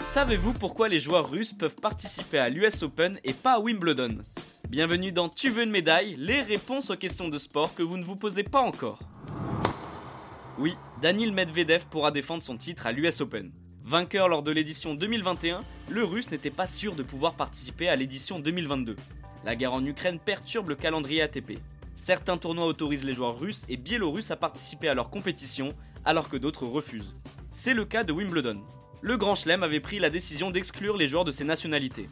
Savez-vous pourquoi les joueurs russes peuvent participer à l'US Open et pas à Wimbledon? Bienvenue dans Tu veux une médaille Les réponses aux questions de sport que vous ne vous posez pas encore. Oui, Danil Medvedev pourra défendre son titre à l'US Open. Vainqueur lors de l'édition 2021, le russe n'était pas sûr de pouvoir participer à l'édition 2022. La guerre en Ukraine perturbe le calendrier ATP. Certains tournois autorisent les joueurs russes et biélorusses à participer à leur compétition, alors que d'autres refusent. C'est le cas de Wimbledon le Grand Chelem avait pris la décision d'exclure les joueurs de ces nationalités.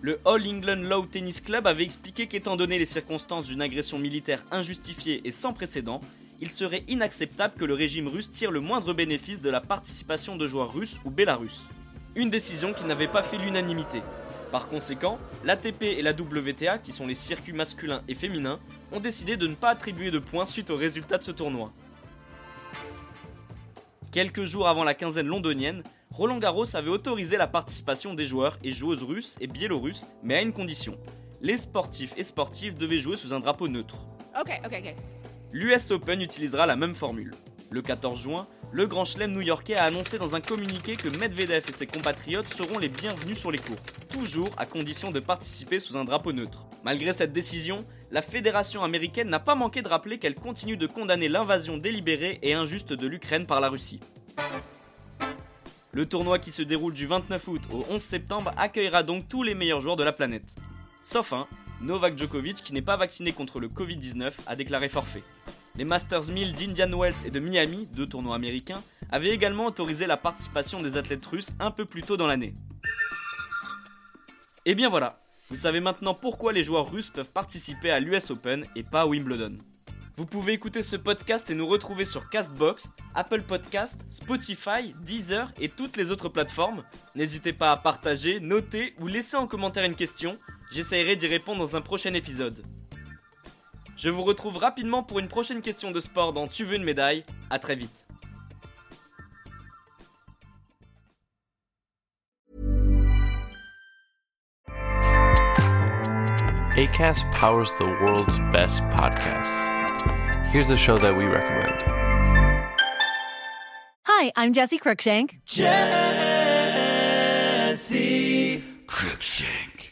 Le All England Law Tennis Club avait expliqué qu'étant donné les circonstances d'une agression militaire injustifiée et sans précédent, il serait inacceptable que le régime russe tire le moindre bénéfice de la participation de joueurs russes ou bélarusses. Une décision qui n'avait pas fait l'unanimité. Par conséquent, l'ATP et la WTA, qui sont les circuits masculins et féminins, ont décidé de ne pas attribuer de points suite aux résultats de ce tournoi. Quelques jours avant la quinzaine londonienne, Roland Garros avait autorisé la participation des joueurs et joueuses russes et biélorusses, mais à une condition. Les sportifs et sportives devaient jouer sous un drapeau neutre. L'US Open utilisera la même formule. Le 14 juin, le Grand Chelem new-yorkais a annoncé dans un communiqué que Medvedev et ses compatriotes seront les bienvenus sur les cours, toujours à condition de participer sous un drapeau neutre. Malgré cette décision, la fédération américaine n'a pas manqué de rappeler qu'elle continue de condamner l'invasion délibérée et injuste de l'Ukraine par la Russie. Le tournoi qui se déroule du 29 août au 11 septembre accueillera donc tous les meilleurs joueurs de la planète. Sauf un, Novak Djokovic qui n'est pas vacciné contre le Covid-19 a déclaré forfait. Les Masters 1000 d'Indian Wells et de Miami, deux tournois américains, avaient également autorisé la participation des athlètes russes un peu plus tôt dans l'année. Et bien voilà, vous savez maintenant pourquoi les joueurs russes peuvent participer à l'US Open et pas à Wimbledon. Vous pouvez écouter ce podcast et nous retrouver sur Castbox, Apple Podcast, Spotify, Deezer et toutes les autres plateformes. N'hésitez pas à partager, noter ou laisser en commentaire une question. J'essaierai d'y répondre dans un prochain épisode. Je vous retrouve rapidement pour une prochaine question de sport dans Tu veux une médaille. À très vite. ACAST powers the world's best podcasts. Here's a show that we recommend. Hi, I'm Jesse Cruikshank. Jesse Cruikshank.